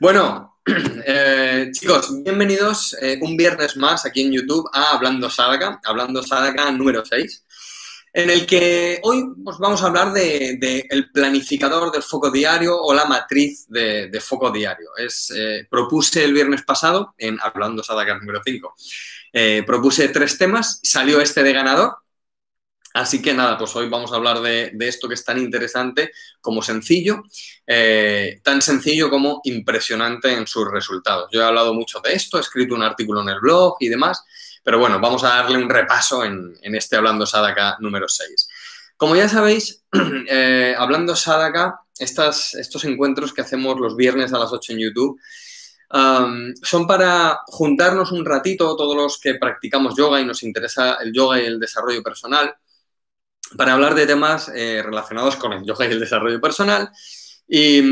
Bueno, eh, chicos, bienvenidos eh, un viernes más aquí en YouTube a Hablando Sadaka, Hablando Sadaka número 6, en el que hoy pues, vamos a hablar del de, planificador del foco diario o la matriz de, de foco diario. Es, eh, propuse el viernes pasado, en Hablando Sadaka número 5, propuse tres temas, salió este de ganador, Así que nada, pues hoy vamos a hablar de, esto que es tan interesante como sencillo, eh, tan sencillo como impresionante en sus resultados. Yo he hablado mucho de esto, he escrito un artículo en el blog y demás, pero bueno, vamos a darle un repaso en, este Hablando Sadaka número 6. Como ya sabéis, eh, Hablando Sadaka, estos encuentros que hacemos los viernes a las 8 en YouTube, son para juntarnos un ratito todos los que practicamos yoga y nos interesa el yoga y el desarrollo personal para hablar de temas eh, relacionados con el yoga y el desarrollo personal y,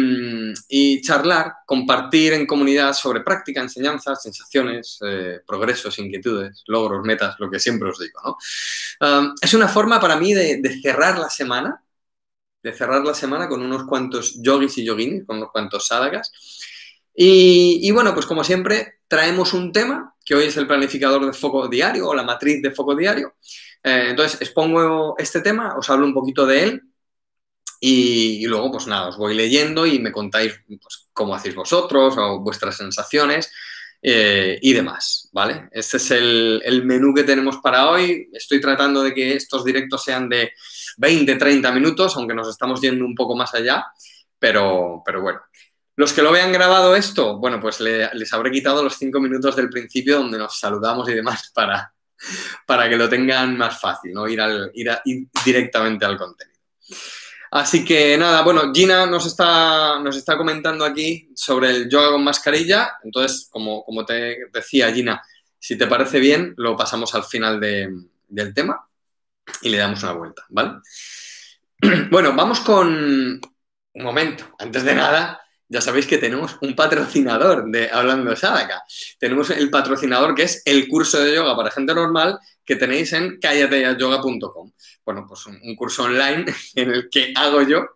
y, charlar, compartir en comunidad sobre práctica, enseñanzas, sensaciones, eh, progresos, inquietudes, logros, metas, lo que siempre os digo. Um, es una forma para mí de, cerrar la semana, de cerrar la semana con unos cuantos yogis y yoginis, con unos cuantos sadhakas. Y, y bueno, pues como siempre, traemos un tema, que hoy es el planificador de foco diario o la matriz de foco diario. Eh, entonces, expongo este tema, os hablo un poquito de él y, luego, pues nada, os voy leyendo y me contáis pues, cómo hacéis vosotros o vuestras sensaciones eh, y demás, ¿vale? Este es el, menú que tenemos para hoy. Estoy tratando de que estos directos sean de 20, 30 minutos, aunque nos estamos yendo un poco más allá, pero, pero bueno. Los que lo vean grabado esto, bueno, pues le, les habré quitado los cinco minutos del principio donde nos saludamos y demás para, para que lo tengan más fácil, ¿no? Ir, al, ir, directamente al contenido. Así que nada, bueno, Gina nos está, nos está comentando aquí sobre el yoga con mascarilla. Entonces, como, como te decía, Gina, si te parece bien, lo pasamos al final de, del tema y le damos una vuelta, ¿vale? Bueno, vamos con un momento. Antes de nada, ya sabéis que tenemos un patrocinador de Hablando Sadaka. Tenemos el patrocinador que es el curso de yoga para gente normal que tenéis en callateyayoga.com. Bueno, pues un, un, curso online en el que hago yo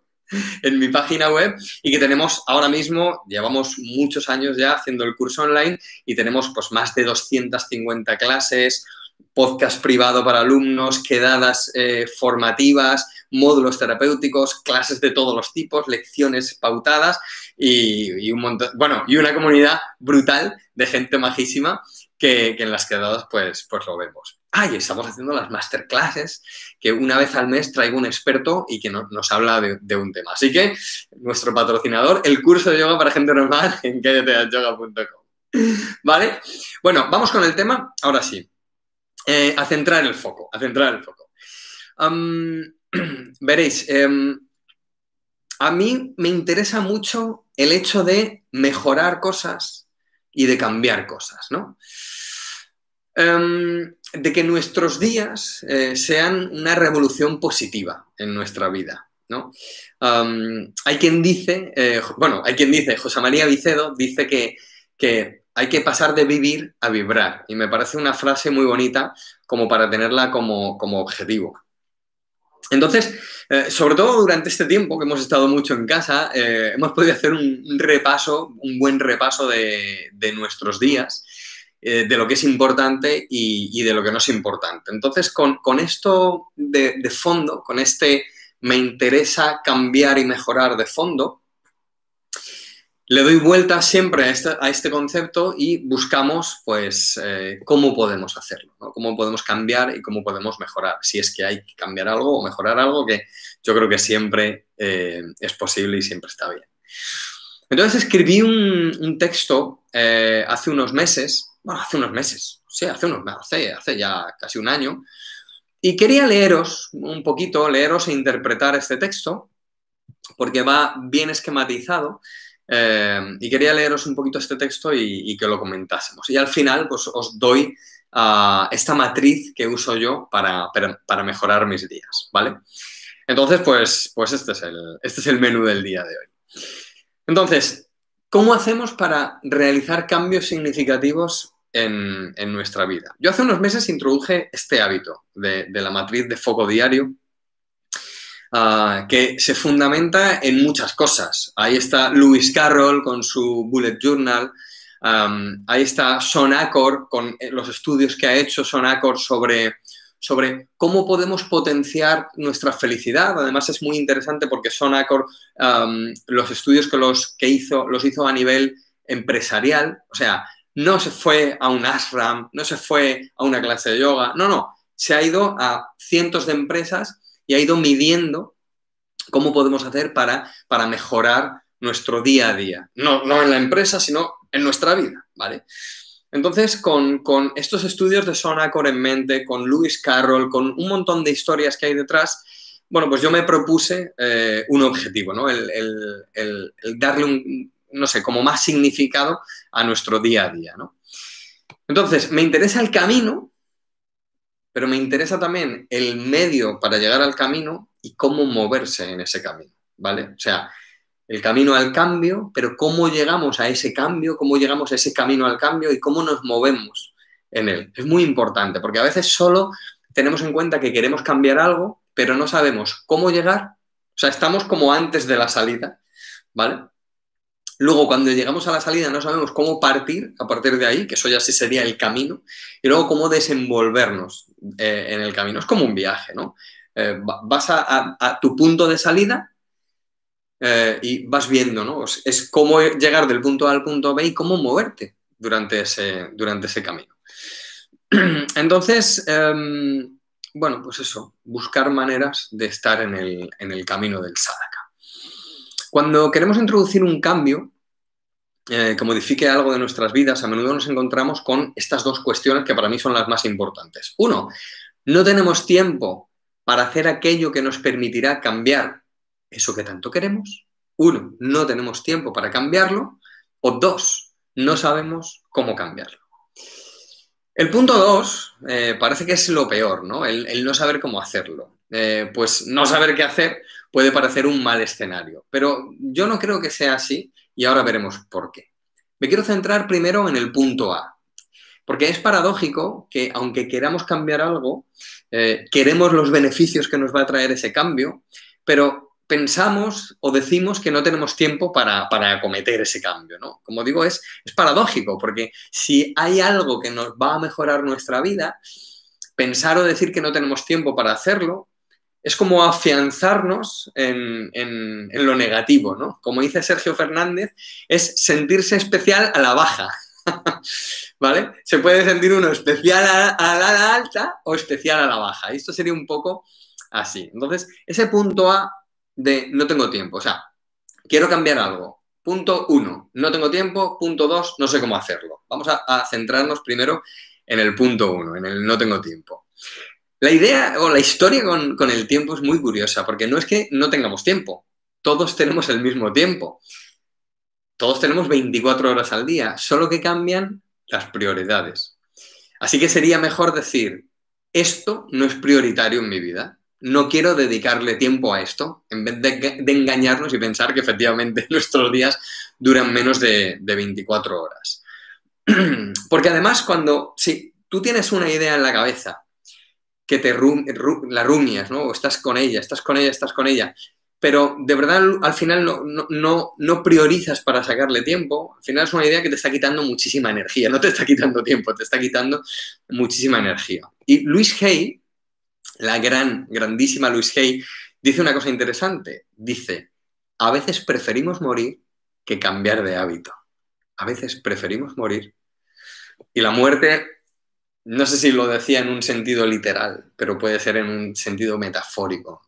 en mi página web y que tenemos ahora mismo, llevamos muchos años ya haciendo el curso online y tenemos pues más de 250 clases, podcast privado para alumnos, quedadas eh, formativas, módulos terapéuticos, clases de todos los tipos, lecciones pautadas y, un montón, bueno, y una comunidad brutal de gente majísima que, en las quedadas pues, pues lo vemos. Ah, y estamos haciendo las masterclasses, que una vez al mes traigo un experto y que no, nos habla de, de, un tema. Así que nuestro patrocinador, el curso de yoga para gente normal en yoga.com. ¿Vale? Bueno, vamos con el tema. Ahora sí. Eh, a centrar el foco, a centrar el foco. Veréis, eh, a mí me interesa mucho el hecho de mejorar cosas y de cambiar cosas, ¿no? Um, de que nuestros días eh, sean una revolución positiva en nuestra vida, ¿no? Hay quien dice, eh, bueno, hay quien dice, José María Vicedo dice que, que hay que pasar de vivir a vibrar. Y me parece una frase muy bonita como para tenerla como, como objetivo. Entonces, eh, sobre todo durante este tiempo que hemos estado mucho en casa, eh, hemos podido hacer un, repaso, un buen repaso de, nuestros días, eh, de lo que es importante y, de lo que no es importante. Entonces, con, con esto de, de fondo, con este me interesa cambiar y mejorar de fondo, le doy vuelta siempre a este, a este concepto y buscamos, pues, eh, cómo podemos hacerlo, cómo podemos cambiar y cómo podemos mejorar, si es que hay que cambiar algo o mejorar algo, que yo creo que siempre eh, es posible y siempre está bien. Entonces escribí un, un texto eh, hace unos meses, bueno, hace unos meses, sí, hace, unos, hace, hace ya casi un año, y quería leeros un poquito, leeros e interpretar este texto, porque va bien esquematizado eh, y quería leeros un poquito este texto y, que lo comentásemos. Y al final, pues os doy esta matriz que uso yo para, para, mejorar mis días, ¿vale? Entonces, pues, pues este, es el, este es el menú del día de hoy. Entonces, ¿cómo hacemos para realizar cambios significativos en, en nuestra vida? Yo hace unos meses introduje este hábito de la matriz de foco diario ah, que se fundamenta en muchas cosas. Ahí está Lewis Carroll con su Bullet Journal, ahí está Sonacor con eh, los estudios que ha hecho Sonacor sobre, sobre cómo podemos potenciar nuestra felicidad. Además es muy interesante porque Sonacor, los estudios que, los, que hizo, los hizo a nivel empresarial, o sea, no se fue a un ashram, no se fue a una clase de yoga, no, no, se ha ido a cientos de empresas y ha ido midiendo cómo podemos hacer para, para mejorar nuestro día a día. No, no en la empresa, sino en nuestra vida, ¿vale? Entonces, con, estos estudios de Sonacor en mente, con Lewis Carroll, con un montón de historias que hay detrás, bueno, pues yo me propuse eh, un objetivo, ¿no? El, el, darle un, no sé, como más significado a nuestro día a día, ¿no? Entonces, me interesa el camino, pero me interesa también el medio para llegar al camino y cómo moverse en ese camino, ¿vale? O sea, el camino al cambio, pero cómo llegamos a ese cambio, cómo llegamos a ese camino al cambio y cómo nos movemos en él. Es muy importante, porque a veces solo tenemos en cuenta que queremos cambiar algo, pero no sabemos cómo llegar. O sea, estamos como antes de la salida, ¿vale? Luego, cuando llegamos a la salida, no sabemos cómo partir a partir de ahí, que eso ya sí sería el camino, y luego cómo desenvolvernos eh, en el camino. Es como un viaje, ¿no? Eh, vas a, tu punto de salida eh, y vas viendo, ¿no? Es cómo llegar del punto A al punto B y cómo moverte durante ese, durante ese camino. Entonces, em, bueno, pues eso, buscar maneras de estar en el, en el camino del sadhaka. Cuando queremos introducir un cambio eh, que modifique algo de nuestras vidas, a menudo nos encontramos con estas dos cuestiones que para mí son las más importantes. Uno, no tenemos tiempo para hacer aquello que nos permitirá cambiar eso que tanto queremos. Uno, no tenemos tiempo para cambiarlo. O dos, no sabemos cómo cambiarlo. El punto dos eh, parece que es lo peor, ¿no? El, no saber cómo hacerlo. Eh, pues no saber qué hacer puede parecer un mal escenario, pero yo no creo que sea así y ahora veremos por qué. Me quiero centrar primero en el punto A, porque es paradójico que aunque queramos cambiar algo, eh, queremos los beneficios que nos va a traer ese cambio, pero pensamos o decimos que no tenemos tiempo para, acometer ese cambio, ¿no? Como digo, es, es paradójico, porque si hay algo que nos va a mejorar nuestra vida, pensar o decir que no tenemos tiempo para hacerlo es como afianzarnos en, lo negativo, ¿no? Como dice Sergio Fernández, es sentirse especial a la baja, ¿vale? Se puede sentir uno especial a, la alta o especial a la baja. esto sería un poco así. Entonces, ese punto A de no tengo tiempo, o sea, quiero cambiar algo. Punto uno, no tengo tiempo. Punto dos, no sé cómo hacerlo. Vamos a, a centrarnos primero en el punto uno, en el no tengo tiempo. La idea o la historia con, el tiempo es muy curiosa, porque no es que no tengamos tiempo, todos tenemos el mismo tiempo. Todos tenemos 24 horas al día, solo que cambian las prioridades. Así que sería mejor decir, esto no es prioritario en mi vida, no quiero dedicarle tiempo a esto, en vez de, engañarnos y pensar que efectivamente nuestros días duran menos de, de 24 horas. Porque además cuando, si tú tienes una idea en la cabeza que te la rumias, ¿no? O estás con ella, estás con ella, estás con ella. Pero de verdad al final no, no, no, priorizas para sacarle tiempo. Al final es una idea que te está quitando muchísima energía. No te está quitando tiempo, te está quitando muchísima energía. Y Luis Hay, la gran, grandísima Luis Hay, dice una cosa interesante. Dice, a veces preferimos morir que cambiar de hábito. A veces preferimos morir. Y la muerte no sé si lo decía en un sentido literal, pero puede ser en un sentido metafórico.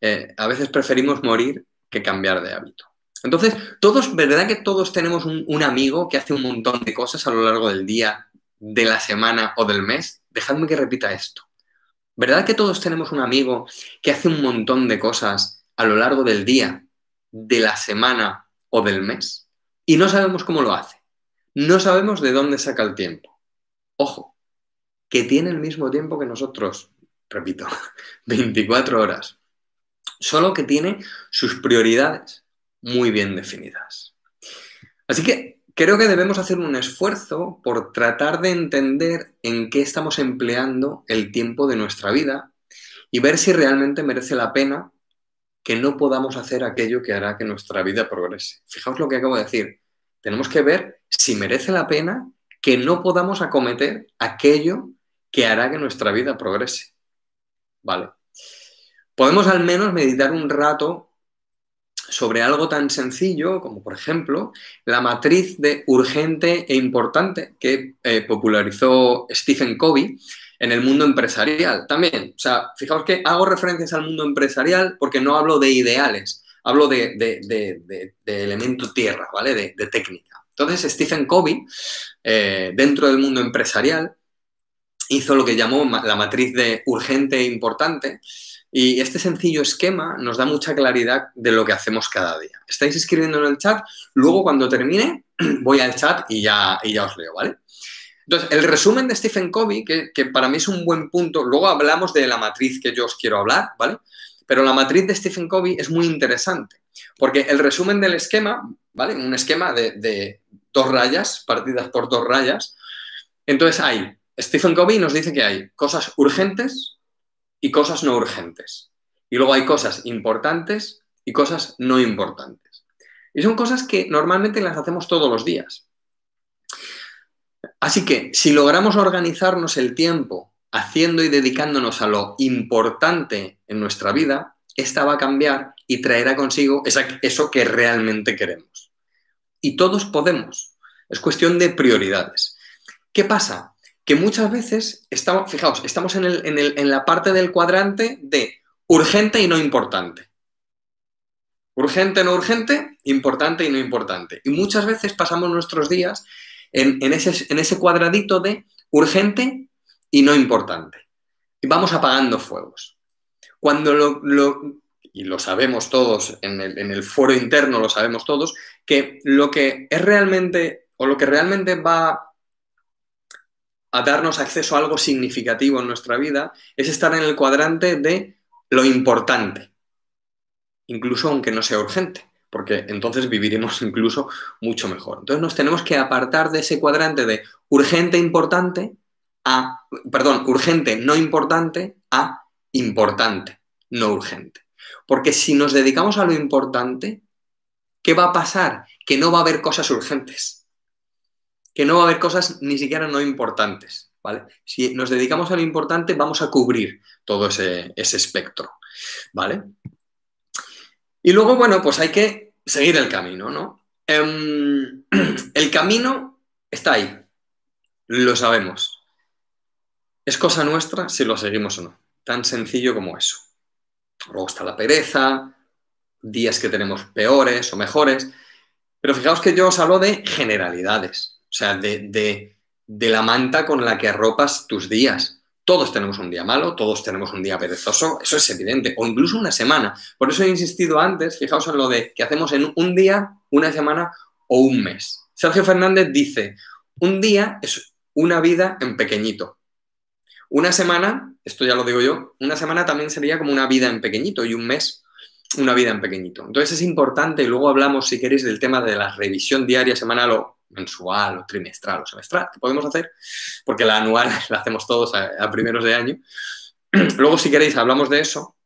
Eh, a veces preferimos morir que cambiar de hábito. Entonces, todos, ¿verdad que todos tenemos un, amigo que hace un montón de cosas a lo largo del día, de la semana o del mes? Dejadme que repita esto. ¿Verdad que todos tenemos un amigo que hace un montón de cosas a lo largo del día, de la semana o del mes? Y no sabemos cómo lo hace. No sabemos de dónde saca el tiempo. Ojo, que tiene el mismo tiempo que nosotros, repito, 24 horas, solo que tiene sus prioridades muy bien definidas. Así que creo que debemos hacer un esfuerzo por tratar de entender en qué estamos empleando el tiempo de nuestra vida y ver si realmente merece la pena que no podamos hacer aquello que hará que nuestra vida progrese. Fijaos lo que acabo de decir. Tenemos que ver si merece la pena que no podamos acometer aquello que hará que nuestra vida progrese. ¿Vale? Podemos al menos meditar un rato sobre algo tan sencillo como, por ejemplo, la matriz de urgente e importante que eh, popularizó Stephen Covey en el mundo empresarial también. O sea, fijaos que hago referencias al mundo empresarial porque no hablo de ideales, hablo de, elemento tierra, ¿vale? De, técnica. Entonces, Stephen Covey, eh, dentro del mundo empresarial, hizo lo que llamó la matriz de urgente e importante. Y este sencillo esquema nos da mucha claridad de lo que hacemos cada día. Estáis escribiendo en el chat, luego cuando termine voy al chat y ya, y ya os leo, ¿vale? Entonces, el resumen de Stephen Covey, que, para mí es un buen punto, luego hablamos de la matriz que yo os quiero hablar, ¿vale? Pero la matriz de Stephen Covey es muy interesante, porque el resumen del esquema, ¿vale? Un esquema de, de dos rayas, partidas por dos rayas. Entonces hay, Stephen Covey nos dice que hay cosas urgentes y cosas no urgentes. Y luego hay cosas importantes y cosas no importantes. Y son cosas que normalmente las hacemos todos los días. Así que si logramos organizarnos el tiempo haciendo y dedicándonos a lo importante en nuestra vida, esta va a cambiar y traerá consigo eso que realmente queremos. Y todos podemos. Es cuestión de prioridades. ¿Qué pasa? Que muchas veces estamos, fijaos, estamos en, en la parte del cuadrante de urgente y no importante. Urgente, no urgente, importante y no importante. Y muchas veces pasamos nuestros días en, ese, cuadradito de urgente y no importante. Y vamos apagando fuegos. Cuando lo, y lo sabemos todos, en el, en el, foro interno lo sabemos todos, que lo que es realmente, o lo que realmente va a darnos acceso a algo significativo en nuestra vida, es estar en el cuadrante de lo importante, incluso aunque no sea urgente porque entonces viviremos incluso mucho mejor. Entonces nos tenemos que apartar de ese cuadrante de urgente importante a, perdón, urgente no importante a importante no urgente. Porque si nos dedicamos a lo importante, ¿qué va a pasar? Que no va a haber cosas urgentes. Que no va a haber cosas ni siquiera no importantes. ¿Vale? Si nos dedicamos a lo importante, vamos a cubrir todo ese, espectro. ¿Vale? Y luego, bueno, pues hay que seguir el camino, ¿no? Em, el camino está ahí, lo sabemos. Es cosa nuestra si lo seguimos o no. Tan sencillo como eso. Luego está la pereza, días que tenemos peores o mejores. Pero fijaos que yo os hablo de generalidades, sea, de, de la manta con la que arropas tus días. Todos tenemos un día malo, todos tenemos un día perezoso, eso es evidente, o incluso una semana. Por eso he insistido antes, fijaos en lo de que hacemos en un día, una semana o un mes. Sergio Fernández dice, un día es una vida en pequeñito. Una semana, esto ya lo digo yo, una semana también sería como una vida en pequeñito y un mes una vida en pequeñito. Entonces es importante, y luego hablamos, si queréis, del tema de la revisión diaria, semanal o mensual o trimestral o semestral que podemos hacer, porque la anual la hacemos todos a, primeros de año. Luego, si queréis, hablamos de eso,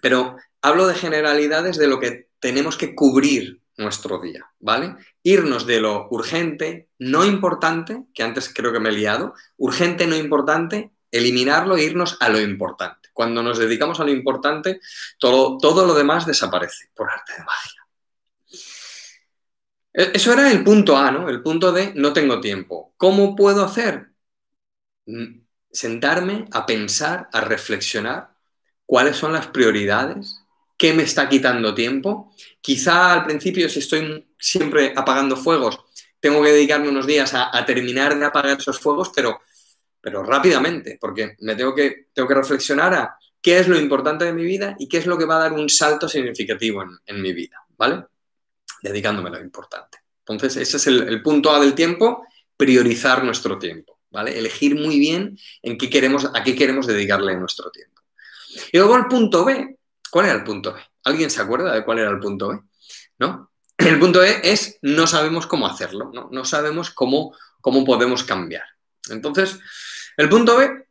pero hablo de generalidades de lo que tenemos que cubrir nuestro día, ¿vale? Irnos de lo urgente, no importante, que antes creo que me he liado, urgente, no importante, eliminarlo e irnos a lo importante. Cuando nos dedicamos a lo importante, todo, todo lo demás desaparece por arte de magia. E, eso era el punto A, ¿no? El punto de no tengo tiempo. ¿Cómo puedo hacer? Mm, sentarme a pensar, a reflexionar cuáles son las prioridades, qué me está quitando tiempo. Quizá al principio, si estoy siempre apagando fuegos, tengo que dedicarme unos días a, terminar de apagar esos fuegos, pero, pero rápidamente, porque me tengo que, tengo que reflexionar a qué es lo importante de mi vida y qué es lo que va a dar un salto significativo en, en mi vida, ¿vale? Dedicándome lo importante. Entonces, ese es el, punto A del tiempo, priorizar nuestro tiempo, ¿vale? Elegir muy bien en qué queremos, a qué queremos dedicarle nuestro tiempo. Y luego el punto B, ¿cuál era el punto B? ¿Alguien se acuerda de cuál era el punto B? ¿No? El punto B es no sabemos cómo hacerlo, no, no sabemos cómo, cómo podemos cambiar. Entonces, el punto B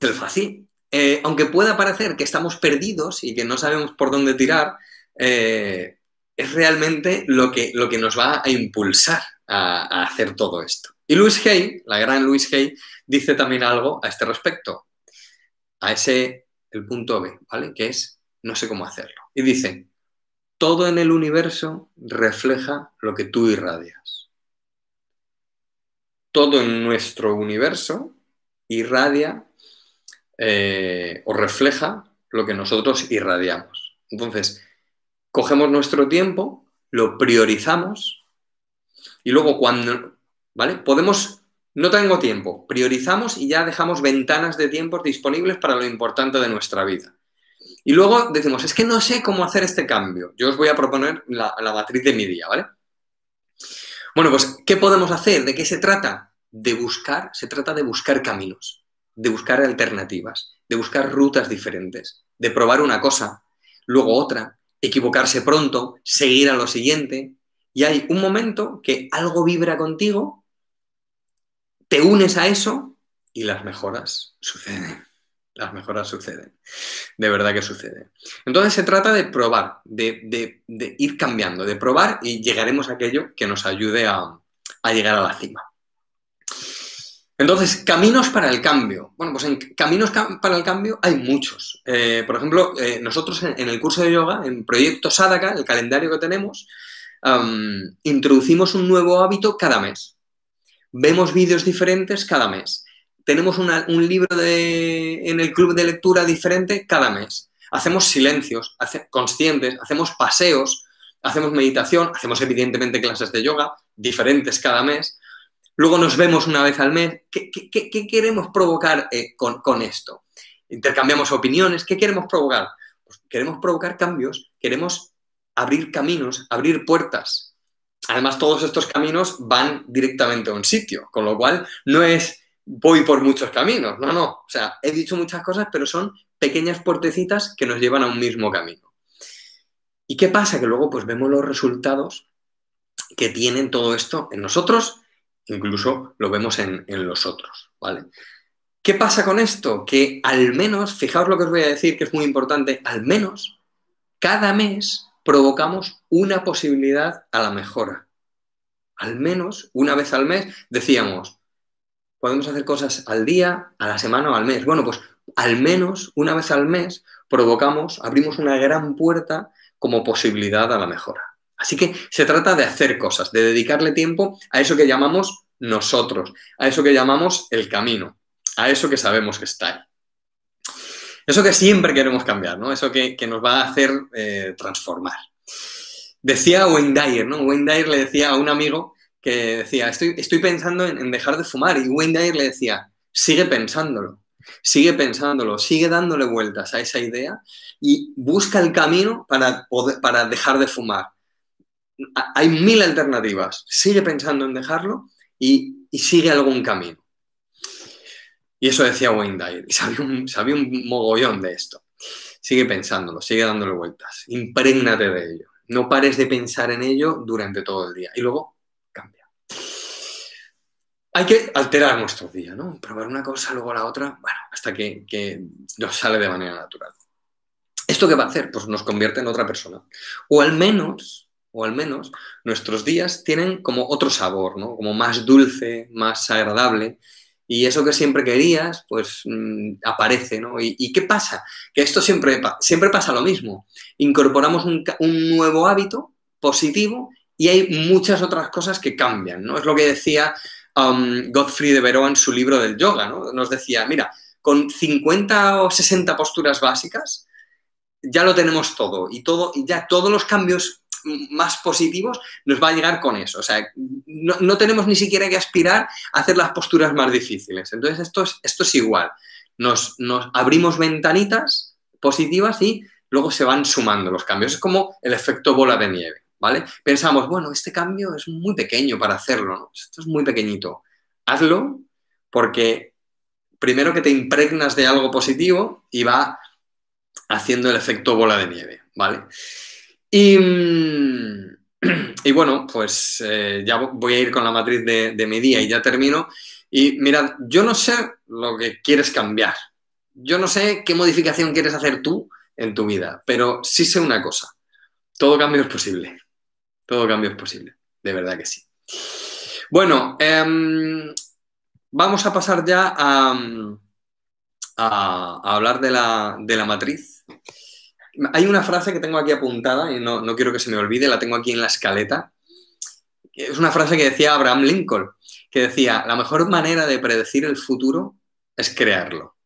es fácil. eh, aunque pueda parecer que estamos perdidos y que no sabemos por dónde tirar, eh, es realmente lo que, lo que nos va a impulsar a, hacer todo esto. Y Luis Hay, la gran Luis Hay, dice también algo a este respecto, a ese, el punto B, ¿vale? Que es, no sé cómo hacerlo. Y dice, todo en el universo refleja lo que tú irradias. Todo en nuestro universo irradia eh, o refleja lo que nosotros irradiamos. Entonces, cogemos nuestro tiempo, lo priorizamos y luego cuando, ¿vale? Podemos, no tengo tiempo, priorizamos y ya dejamos ventanas de tiempo disponibles para lo importante de nuestra vida. Y luego decimos, es que no sé cómo hacer este cambio. Yo os voy a proponer la, la matriz de mi día, ¿vale? Bueno, pues, ¿qué podemos hacer? ¿De qué se trata? De buscar, se trata de buscar caminos, de buscar alternativas, de buscar rutas diferentes, de probar una cosa, luego otra, equivocarse pronto, seguir a lo siguiente. Y hay un momento que algo vibra contigo, te unes a eso y las mejoras suceden las mejoras suceden. De verdad que sucede. Entonces se trata de probar, de, ir cambiando, de probar y llegaremos a aquello que nos ayude a, llegar a la cima. Entonces, caminos para el cambio. Bueno, pues en caminos para el cambio hay muchos. Eh, por ejemplo, eh, nosotros en, el curso de yoga, en Proyecto Sadaka, el calendario que tenemos, introducimos un nuevo hábito cada mes. Vemos vídeos diferentes cada mes tenemos un libro en el club de lectura diferente cada mes. Hacemos silencios conscientes, hacemos paseos, hacemos meditación, hacemos evidentemente clases de yoga diferentes cada mes. Luego nos vemos una vez al mes. ¿Qué, queremos provocar eh, con, esto? Intercambiamos opiniones. ¿Qué queremos provocar? Pues queremos provocar cambios, queremos abrir caminos, abrir puertas. Además, todos estos caminos van directamente a un sitio, con lo cual no es voy por muchos caminos. No, no. O sea, he dicho muchas cosas, pero son pequeñas puertecitas que nos llevan a un mismo camino. ¿Y qué pasa? Que luego pues vemos los resultados que tienen todo esto en nosotros, incluso lo vemos en, los otros, ¿vale? ¿Qué pasa con esto? Que al menos, fijaos lo que os voy a decir, que es muy importante, al menos cada mes provocamos una posibilidad a la mejora. Al menos una vez al mes decíamos, podemos hacer cosas al día, a la semana o al mes. Bueno, pues al menos una vez al mes provocamos, abrimos una gran puerta como posibilidad a la mejora. Así que se trata de hacer cosas, de dedicarle tiempo a eso que llamamos nosotros, a eso que llamamos el camino, a eso que sabemos que está ahí. Eso que siempre queremos cambiar, ¿no? Eso que, nos va a hacer eh, transformar. Decía Wayne Dyer, ¿no? Wayne Dyer le decía a un amigo que decía, estoy, estoy pensando en, dejar de fumar. Y Wayne Dyer le decía, sigue pensándolo, sigue pensándolo, sigue dándole vueltas a esa idea y busca el camino para, para dejar de fumar. Hay mil alternativas. Sigue pensando en dejarlo y, sigue algún camino. Y eso decía Wayne Dyer. Y sabía un, mogollón de esto. Sigue pensándolo, sigue dándole vueltas. Imprégnate de ello. No pares de pensar en ello durante todo el día. Y luego hay que alterar nuestro día, ¿no? Probar una cosa, luego la otra, bueno, hasta que, nos sale de manera natural. ¿Esto qué va a hacer? Pues nos convierte en otra persona. O al menos, o al menos, nuestros días tienen como otro sabor, ¿no? Como más dulce, más agradable. Y eso que siempre querías, pues mm, aparece, ¿no? ¿Y, qué pasa? Que esto siempre, siempre pasa lo mismo. Incorporamos un, nuevo hábito positivo y hay muchas otras cosas que cambian, ¿no? Es lo que decía um, Godfrey de Veró en su libro del yoga, ¿no? Nos decía, mira, con 50 o 60 posturas básicas ya lo tenemos todo y, todo, y ya todos los cambios más positivos nos va a llegar con eso. O sea, no, tenemos ni siquiera que aspirar a hacer las posturas más difíciles. Entonces, esto es, esto es igual. Nos, nos abrimos ventanitas positivas y luego se van sumando los cambios. Es como el efecto bola de nieve. ¿vale? Pensamos, bueno, este cambio es muy pequeño para hacerlo, ¿no? Esto es muy pequeñito. Hazlo porque primero que te impregnas de algo positivo y va haciendo el efecto bola de nieve, ¿vale? Y, y bueno, pues eh, ya voy a ir con la matriz de, de mi día y ya termino. Y mirad, yo no sé lo que quieres cambiar. Yo no sé qué modificación quieres hacer tú en tu vida, pero sí sé una cosa. Todo cambio es posible. Todo cambio es posible. De verdad que sí. Bueno, em, vamos a pasar ya a, hablar de la, de la, matriz. Hay una frase que tengo aquí apuntada y no, no quiero que se me olvide, la tengo aquí en la escaleta. Es una frase que decía Abraham Lincoln, que decía, la mejor manera de predecir el futuro es crearlo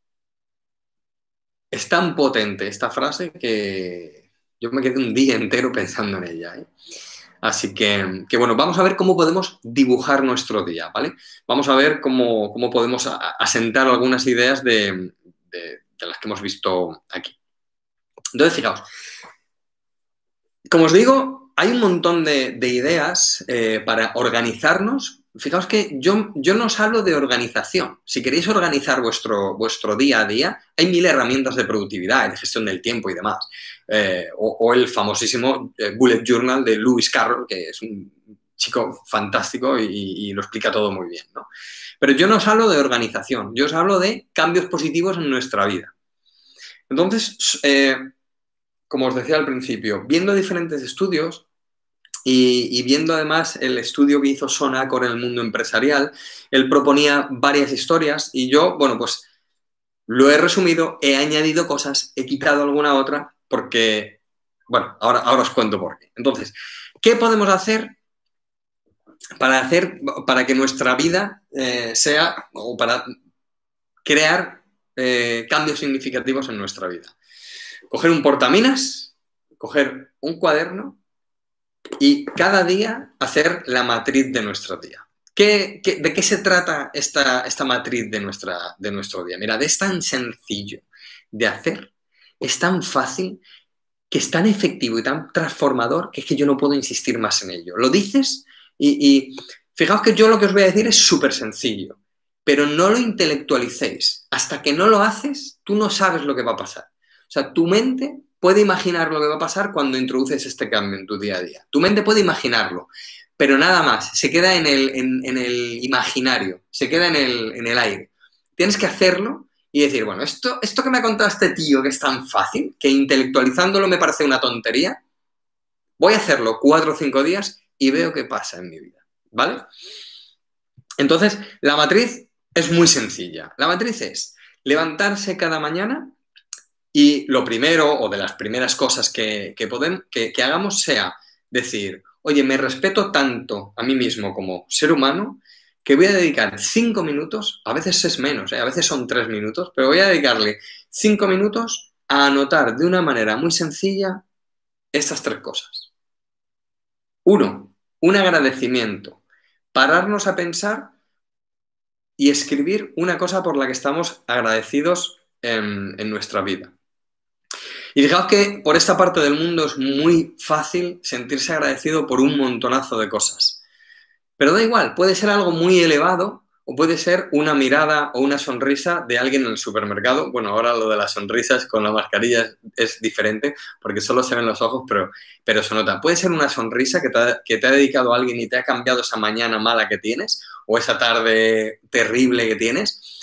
es tan potente esta frase que yo me quedé un día entero pensando en ella. ¿eh? Así que, bueno, vamos a ver cómo podemos dibujar nuestro día, ¿vale? Vamos a ver cómo, podemos asentar algunas ideas de, las que hemos visto aquí. Entonces, fijaos, como os digo, hay un montón de, ideas eh, para organizarnos Fijaos que yo, yo no os hablo de organización. Si queréis organizar vuestro, vuestro día a día, hay mil herramientas de productividad, de gestión del tiempo y demás. Eh, o, el famosísimo eh, Bullet Journal de Lewis Carroll, que es un chico fantástico y, lo explica todo muy bien. Pero yo no os hablo de organización, yo os hablo de cambios positivos en nuestra vida. Entonces, como os decía al principio, viendo diferentes estudios, y, viendo además el estudio que hizo Sonacor en el mundo empresarial, él proponía varias historias y yo, bueno, pues lo he resumido, he añadido cosas, he quitado alguna otra, porque, bueno, ahora, ahora os cuento por qué. Entonces, ¿qué podemos hacer para hacer, para que nuestra vida eh, sea, o para crear eh, cambios significativos en nuestra vida? Coger un portaminas, coger un cuaderno y cada día hacer la matriz de nuestro día. de qué se trata esta, esta matriz de, nuestra, de nuestro día? Mira, es tan sencillo de hacer, es tan fácil, que es tan efectivo y tan transformador que es que yo no puedo insistir más en ello. Lo dices y, y fijaos que yo lo que os voy a decir es súper sencillo, pero no lo intelectualicéis. Hasta que no lo haces, tú no sabes lo que va a pasar. Sea, tu mente puede imaginar lo que va a pasar cuando introduces este cambio en tu día a día. Tu mente puede imaginarlo, pero nada más, se queda en el, en, el imaginario, se queda en el, en el, aire. Tienes que hacerlo y decir, bueno, esto, esto que me ha contado este tío que es tan fácil, que intelectualizándolo me parece una tontería, voy a hacerlo cuatro o cinco días y veo qué pasa en mi vida, ¿vale? Entonces, la matriz es muy sencilla. La matriz es levantarse cada mañana y lo primero o de las primeras cosas que, que, hagamos sea decir, oye, me respeto tanto a mí mismo como ser humano que voy a dedicar cinco minutos, a veces es menos, ¿eh? a veces son tres minutos, pero voy a dedicarle cinco minutos a anotar de una manera muy sencilla estas tres cosas. Uno, un agradecimiento. Pararnos a pensar y escribir una cosa por la que estamos agradecidos en nuestra vida. Y fijaos que por esta parte del mundo es muy fácil sentirse agradecido por un montonazo de cosas. Pero da igual, puede ser algo muy elevado o puede ser una mirada o una sonrisa de alguien en el supermercado. Bueno, ahora lo de las sonrisas con la mascarilla es, diferente porque solo se ven los ojos, pero, pero se nota. Puede ser una sonrisa que te, ha, que te, ha, dedicado alguien y te ha cambiado esa mañana mala que tienes o esa tarde terrible que tienes.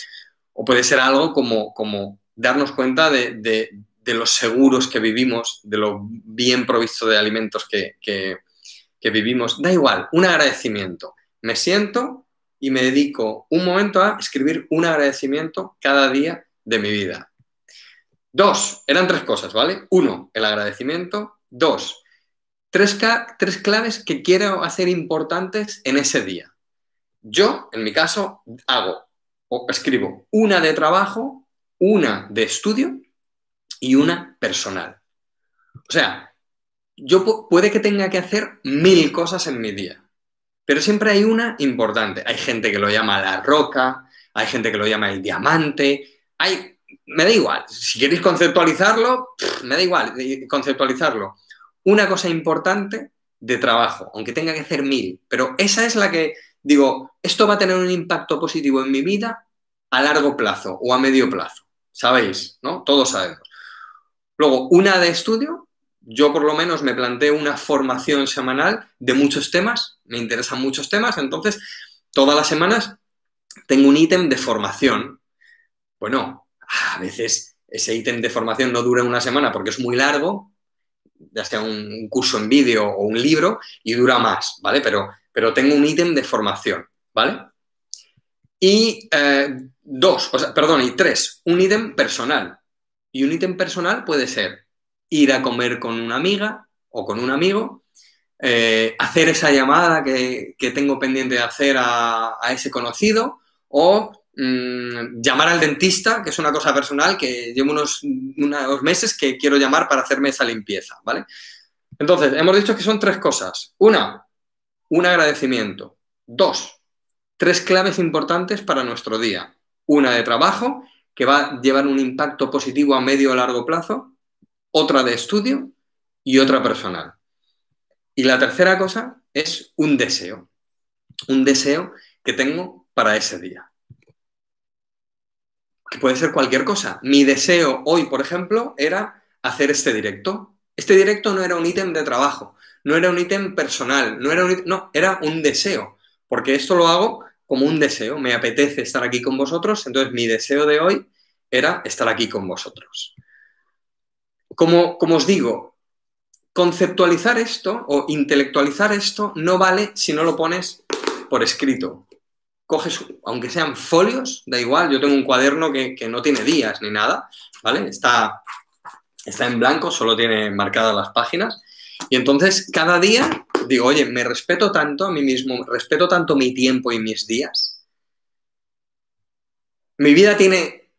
O puede ser algo como, como darnos cuenta de, de los seguros que vivimos, de lo bien provisto de alimentos que, vivimos. Da igual, un agradecimiento. Me siento y me dedico un momento a escribir un agradecimiento cada día de mi vida. Dos, eran tres cosas, ¿vale? Uno, el agradecimiento. Dos, tres, tres claves que quiero hacer importantes en ese día. Yo, en mi caso, hago o escribo una de trabajo, una de estudio y una personal. O sea, yo puede que tenga que hacer mil cosas en mi día, pero siempre hay una importante. Hay gente que lo llama la roca, hay gente que lo llama el diamante, hay... Me da igual, si queréis conceptualizarlo, me da igual conceptualizarlo. Una cosa importante de trabajo, aunque tenga que hacer mil, pero esa es la que digo, esto va a tener un impacto positivo en mi vida a largo plazo o a medio plazo. Sabéis, ¿no? Todos sabemos. Luego, una de estudio, yo por lo menos me planteo una formación semanal de muchos temas, me interesan muchos temas, entonces todas las semanas tengo un ítem de formación. Bueno, a veces ese ítem de formación no dura una semana porque es muy largo, ya sea un curso en vídeo o un libro, y dura más, ¿vale? Pero, pero tengo un ítem de formación, ¿vale? Y eh, dos, o sea, perdón, y tres, un ítem personal. Y un ítem personal puede ser ir a comer con una amiga o con un amigo, eh, hacer esa llamada que, tengo pendiente de hacer a, ese conocido o mm, llamar al dentista, que es una cosa personal que llevo unos, unos meses que quiero llamar para hacerme esa limpieza, ¿vale? Entonces, hemos dicho que son tres cosas. Una, un agradecimiento. Dos, tres claves importantes para nuestro día. Una de trabajo, que va a llevar un impacto positivo a medio o largo plazo. Otra de estudio y otra personal. Y la tercera cosa es un deseo. Un deseo que tengo para ese día. Que puede ser cualquier cosa. Mi deseo hoy, por ejemplo, era hacer este directo. Este directo no era un ítem de trabajo, no era un ítem personal, no era un no, era un deseo, porque esto lo hago como un deseo, me apetece estar aquí con vosotros, entonces mi deseo de hoy era estar aquí con vosotros. Como, como os digo, conceptualizar esto o intelectualizar esto no vale si no lo pones por escrito. Coges, aunque sean folios, da igual, yo tengo un cuaderno que, que no tiene días ni nada, ¿vale? Está está en blanco, solo tiene marcadas las páginas. Y entonces cada día digo, oye, me respeto tanto a mí mismo, respeto tanto mi tiempo y mis días. Mi vida tiene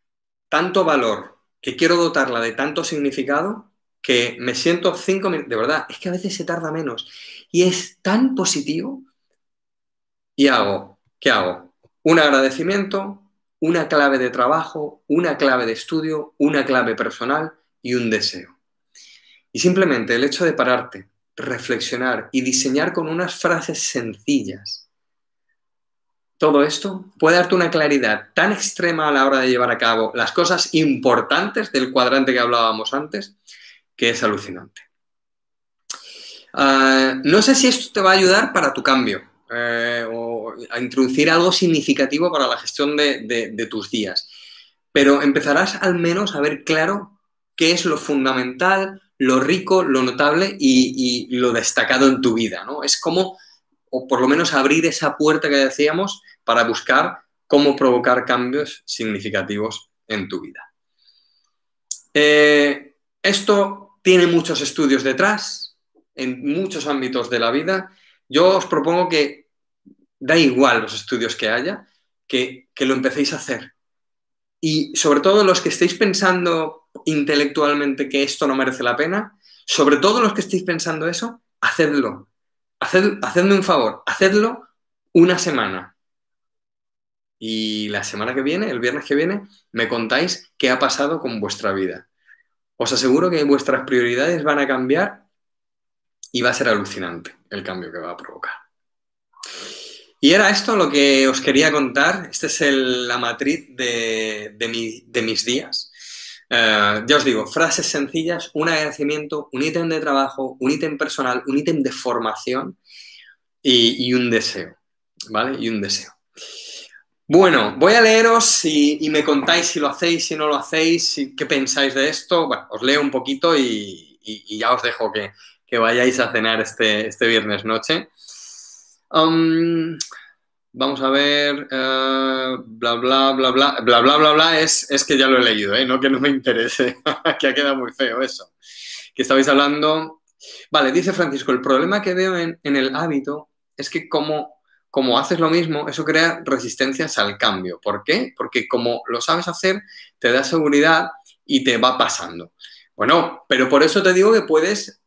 tanto valor que quiero dotarla de tanto significado que me siento cinco minutos, de verdad, es que a veces se tarda menos y es tan positivo y hago, ¿qué hago? Un agradecimiento, una clave de trabajo, una clave de estudio, una clave personal, y un deseo. Y simplemente el hecho de pararte, reflexionar y diseñar con unas frases sencillas todo esto puede darte una claridad tan extrema a la hora de llevar a cabo las cosas importantes del cuadrante que hablábamos antes, que es alucinante. Ah, no sé si esto te va a ayudar para tu cambio eh, o a introducir algo significativo para la gestión de tus días, pero empezarás al menos a ver claro qué es lo fundamental, lo rico, lo notable y, lo destacado en tu vida, ¿no? Es como, o por lo menos abrir esa puerta que decíamos para buscar cómo provocar cambios significativos en tu vida. Eh, esto tiene muchos estudios detrás, en muchos ámbitos de la vida. Yo os propongo que da igual los estudios que haya, que, que lo empecéis a hacer. Y sobre todo los que estéis pensando intelectualmente que esto no merece la pena, sobre todo los que estéis pensando eso, hacedlo. hacedme un favor, hacedlo una semana. Y la semana que viene, el viernes que viene, me contáis qué ha pasado con vuestra vida. Os aseguro que vuestras prioridades van a cambiar y va a ser alucinante el cambio que va a provocar. Y era esto lo que os quería contar. Esta es la matriz de, mis días. Eh, ya os digo, frases sencillas, un agradecimiento, un ítem de trabajo, un ítem personal, un ítem de formación y, un deseo, ¿vale? Y un deseo. Bueno, voy a leeros y, me contáis si lo hacéis, si no lo hacéis, qué pensáis de esto. Os leo un poquito y, ya os dejo que, vayáis a cenar este, este viernes noche. Um, Vamos a ver, eh, bla, bla, bla, bla, bla, bla, bla, bla, es, es que ya lo he leído, ¿eh? no que no me interese, que ha quedado muy feo eso. Que estabais hablando... Vale, dice Francisco, el problema que veo en, el hábito es que como, como haces lo mismo, eso crea resistencias al cambio. ¿Por qué? Porque como lo sabes hacer, te da seguridad y te va pasando. Bueno, pero por eso te digo que puedes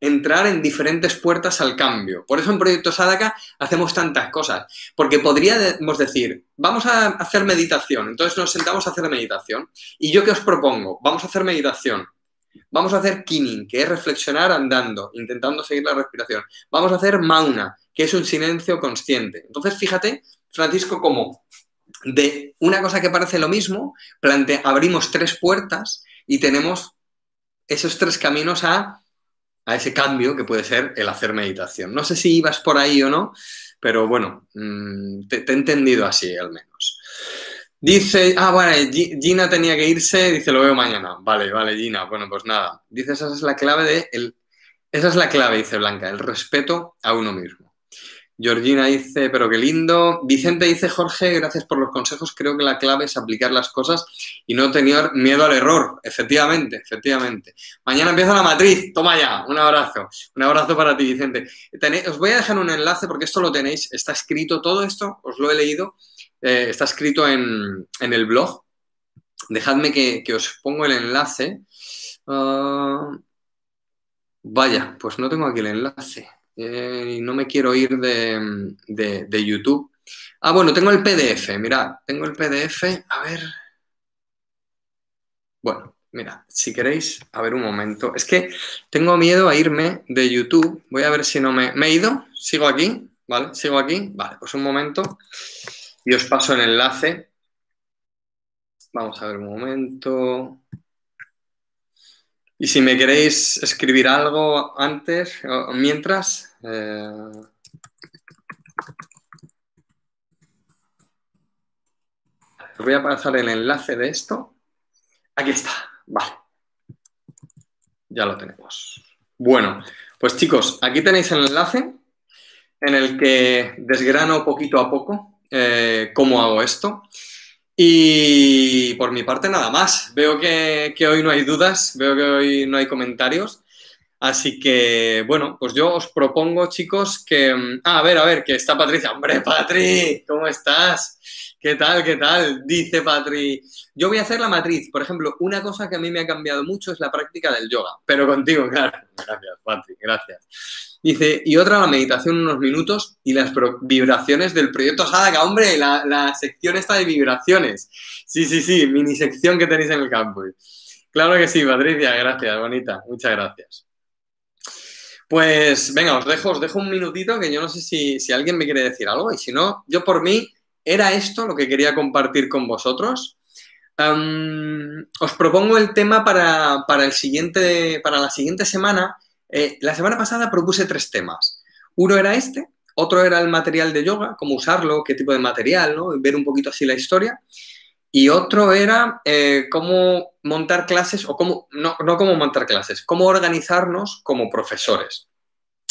entrar en diferentes puertas al cambio. Por eso en Proyecto Sadaka hacemos tantas cosas, porque podríamos decir, vamos a hacer meditación, entonces nos sentamos a hacer meditación. ¿Y yo qué os propongo? Vamos a hacer meditación. Vamos a hacer kinning, que es reflexionar andando, intentando seguir la respiración. Vamos a hacer mauna, que es un silencio consciente. Entonces, fíjate, Francisco, como de una cosa que parece lo mismo, abrimos tres puertas y tenemos esos tres caminos a a ese cambio que puede ser el hacer meditación. No sé si ibas por ahí o no, pero bueno, mm, te, he entendido así al menos. Dice, ah, bueno, Gina tenía que irse, dice, lo veo mañana. Vale, vale, Gina. Bueno, pues nada. Dice, esa es la clave de, el, esa es la clave, dice Blanca, el respeto a uno mismo. Georgina dice, pero qué lindo. Vicente dice, Jorge, gracias por los consejos. Creo que la clave es aplicar las cosas y no tener miedo al error. Efectivamente, efectivamente. Mañana empieza la matriz. Toma ya. Un abrazo. Un abrazo para ti, Vicente. os voy a dejar un enlace porque esto lo tenéis. Está escrito, todo esto, os lo he leído. Eh, está escrito en, el blog. Dejadme que, os pongo el enlace. Ah, vaya, pues no tengo aquí el enlace. Eh, y no me quiero ir de, YouTube. Ah, bueno, tengo el PDF, mirad, tengo el PDF, a ver. Bueno, mira, si queréis, a ver un momento. Es que tengo miedo a irme de YouTube. Voy a ver si no me... ¿Me he ido? ¿Sigo aquí? ¿Vale? ¿Sigo aquí? Vale, pues un momento. Y os paso el enlace. Vamos a ver un momento. Y si me queréis escribir algo antes mientras. Eh, voy a pasar el enlace de esto. Aquí está. Vale. Ya lo tenemos. Bueno, pues chicos, aquí tenéis el enlace en el que desgrano poquito a poco eh, cómo hago esto. Y por mi parte nada más. Veo que, hoy no hay dudas, veo que hoy no hay comentarios. Así que, bueno, pues yo os propongo, chicos, que... Ah, a ver, a ver, que está Patricia. Hombre, Patri, ¿cómo estás? ¿Qué tal, qué tal? Dice Patri. Yo voy a hacer la matriz. Por ejemplo, una cosa que a mí me ha cambiado mucho es la práctica del yoga. Pero contigo, claro. Gracias, Patri, gracias. Dice, y otra la meditación unos minutos y las vibraciones del proyecto Sadaka. Hombre, la, sección esta de vibraciones. Sí, sí, sí, mini sección que tenéis en el campus. Claro que sí, Patricia, gracias, bonita. Muchas gracias. Pues venga, os dejo, os dejo un minutito que yo no sé si, alguien me quiere decir algo y si no, yo por mí era esto lo que quería compartir con vosotros. os propongo el tema para, para, el siguiente, para la siguiente semana eh, la semana pasada propuse tres temas. Uno era este, otro era el material de yoga, cómo usarlo, qué tipo de material, ver un poquito así la historia. Y otro era eh, cómo montar clases, o cómo, no, no cómo montar clases, cómo organizarnos como profesores.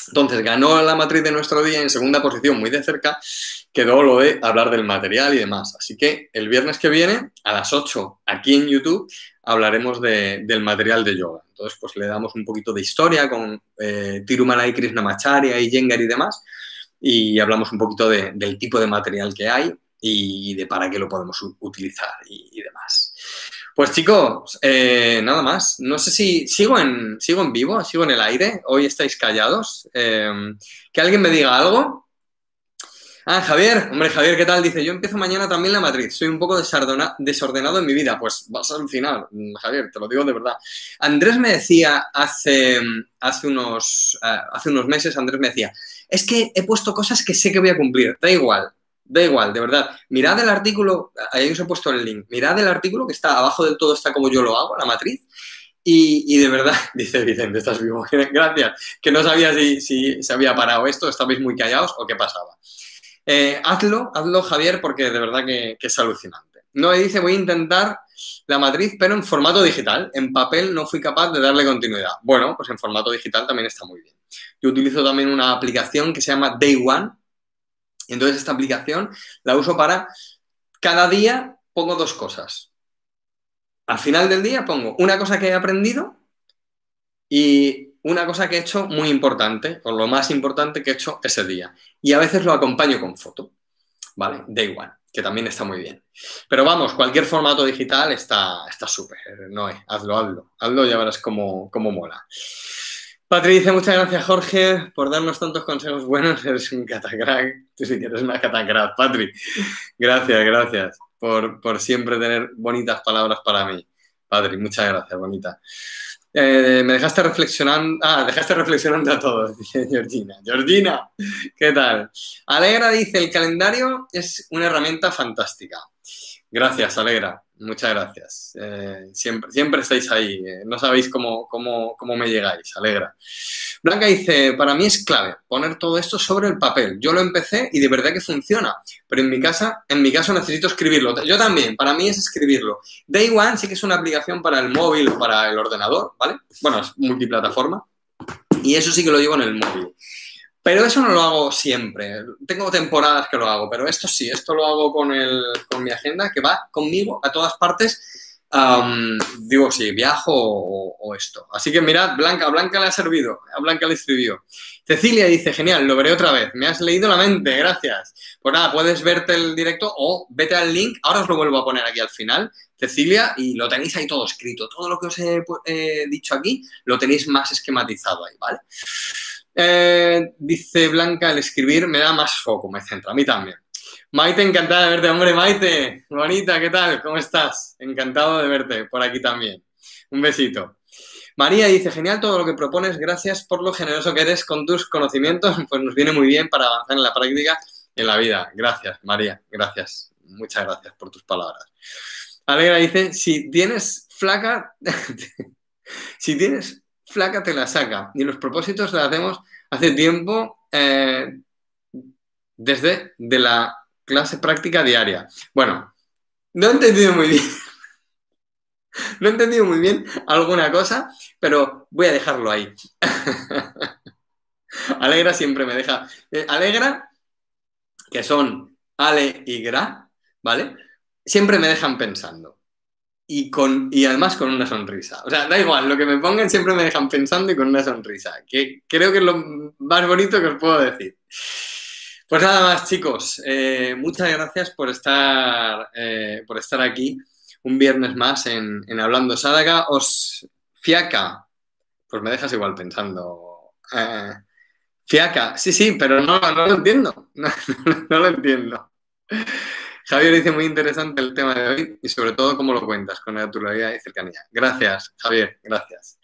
Entonces, ganó la matriz de nuestro día en segunda posición, muy de cerca, quedó lo de hablar del material y demás. Así que el viernes que viene, a las 8, aquí en YouTube, hablaremos del material de yoga. Entonces, pues le damos un poquito de historia con eh, Tirumalai Krishnamacharya y Yengar y demás, y hablamos un poquito del tipo de material que hay y de para qué lo podemos utilizar y demás. Pues chicos, eh, nada más. No sé si sigo en, vivo, sigo en el aire. Hoy estáis callados. Em, que alguien me diga algo. Ah, Javier, hombre, Javier, ¿qué tal? Dice, yo empiezo mañana también la matriz. Soy un poco desordenado en mi vida. Pues vas a alucinar, mm, Javier, te lo digo de verdad. Andrés me decía hace, hace, unos, eh, hace unos meses, Andrés me decía, es que he puesto cosas que sé que voy a cumplir. Da igual, Da igual, de verdad. Mirad el artículo, ahí os he puesto el link. Mirad el artículo que está abajo del todo, está como yo lo hago, la matriz. Y, de verdad, dice Vicente, estás vivo. Gracias. Que no sabía si, se había parado esto, estabais muy callados o qué pasaba. Eh, hazlo, hazlo, Javier, porque de verdad que, es alucinante. No, dice, voy a intentar la matriz, pero en formato digital. En papel no fui capaz de darle continuidad. Bueno, pues en formato digital también está muy bien. Yo utilizo también una aplicación que se llama Day One, entonces esta aplicación la uso para cada día pongo dos cosas. Al final del día pongo una cosa que he aprendido y una cosa que he hecho muy importante, o lo más importante que he hecho ese día. Y a veces lo acompaño con foto. ¿Vale? Da igual, que también está muy bien. Pero vamos, cualquier formato digital está súper, no hazlo, hazlo. Hazlo y ya verás cómo, cómo mola. Patricia, muchas gracias Jorge por darnos tantos consejos buenos. Eres un catacrack. Tú sí que eres una catacrack, Patri. Gracias, gracias por, siempre tener bonitas palabras para mí. Patri, muchas gracias, bonita. Eh, me dejaste reflexionando. Ah, dejaste reflexionando a todos, dice Georgina. Georgina, ¿qué tal? Alegra dice: el calendario es una herramienta fantástica. Gracias, Alegra. Muchas gracias. Eh, siempre, siempre estáis ahí. Eh, no sabéis cómo, cómo, cómo, me llegáis. Alegra. Blanca dice, para mí es clave poner todo esto sobre el papel. Yo lo empecé y de verdad que funciona. Pero en mi casa, en mi caso necesito escribirlo. Yo también, para mí es escribirlo. Day One sí que es una aplicación para el móvil o para el ordenador, ¿vale? Bueno, es multiplataforma. Y eso sí que lo llevo en el móvil. Pero eso no lo hago siempre. Tengo temporadas que lo hago, pero esto sí, esto lo hago con, el, con mi agenda que va conmigo a todas partes. digo, si viajo o, esto. Así que mirad, Blanca, Blanca le ha servido, a Blanca le escribió. Cecilia dice, genial, lo veré otra vez. Me has leído la mente, gracias. Pues nada, puedes verte el directo o vete al link. Ahora os lo vuelvo a poner aquí al final, Cecilia, y lo tenéis ahí todo escrito. Todo lo que os he eh, dicho aquí lo tenéis más esquematizado ahí, ¿vale? Eh, dice Blanca, el escribir me da más foco, me centra. A mí también. Maite, encantada de verte. Hombre, Maite, bonita, ¿qué tal? ¿Cómo estás? Encantado de verte por aquí también. Un besito. María dice, genial todo lo que propones, gracias por lo generoso que eres con tus conocimientos, pues nos viene muy bien para avanzar en la práctica en la vida. Gracias, María, gracias. Muchas gracias por tus palabras. Alegra dice, si tienes flaca, si tienes flaca te la saca. Y los propósitos los hacemos hace tiempo eh, desde de la clase práctica diaria. Bueno, no he entendido muy bien. no he entendido muy bien alguna cosa, pero voy a dejarlo ahí. Alegra siempre me deja. Eh, Alegra, que son Ale y Gra, ¿vale? Siempre me dejan pensando y, con, y además con una sonrisa. O sea, da igual, lo que me pongan siempre me dejan pensando y con una sonrisa, que creo que es lo más bonito que os puedo decir. Pues nada más, chicos, eh, muchas gracias por estar, eh, por estar aquí un viernes más en, Hablando Sádaga. Os fiaca, pues me dejas igual pensando. Eh, fiaca, sí, sí, pero no, no lo entiendo, no lo entiendo. Javier dice muy interesante el tema de hoy y sobre todo cómo lo cuentas, con naturalidad y cercanía. Gracias, Javier, gracias.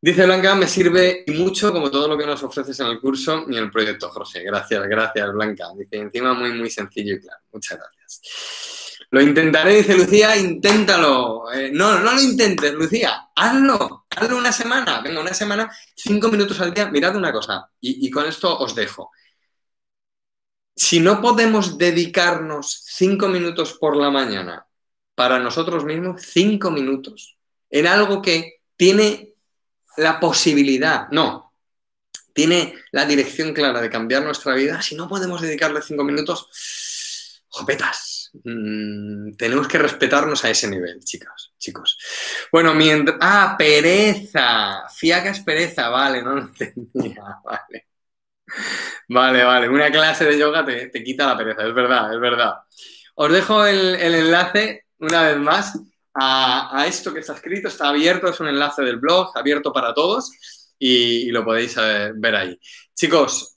Dice Blanca, me sirve mucho como todo lo que nos ofreces en el curso y en el proyecto, José. Gracias, gracias, Blanca. Dice, encima muy, muy sencillo y claro. Muchas gracias. Lo intentaré, dice Lucía, inténtalo. Eh, no, no lo intentes, Lucía, hazlo, hazlo una semana. Venga, una semana, cinco minutos al día. Mirad una cosa, y con esto os dejo si no podemos dedicarnos cinco minutos por la mañana para nosotros mismos, cinco minutos, en algo que tiene la posibilidad, no, tiene la dirección clara de cambiar nuestra vida, si no podemos dedicarle cinco minutos, jopetas. Mm, tenemos que respetarnos a ese nivel, chicas, chicos. Bueno, mientras... Ah, pereza. Fiaca es pereza, vale, no lo vale. Vale, vale. Una clase de yoga te, quita la pereza, es verdad, es verdad. Os dejo el, enlace una vez más a, esto que está escrito, está abierto, es un enlace del blog, abierto para todos y, lo podéis eh, ver ahí. Chicos,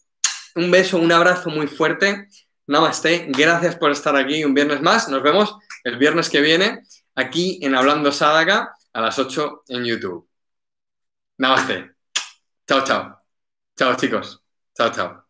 un beso, un abrazo muy fuerte. Namaste, gracias por estar aquí un viernes más. Nos vemos el viernes que viene aquí en Hablando Sadaka a las 8 en YouTube. Namaste. Chao, chao. Chao, chicos. Chao, chao.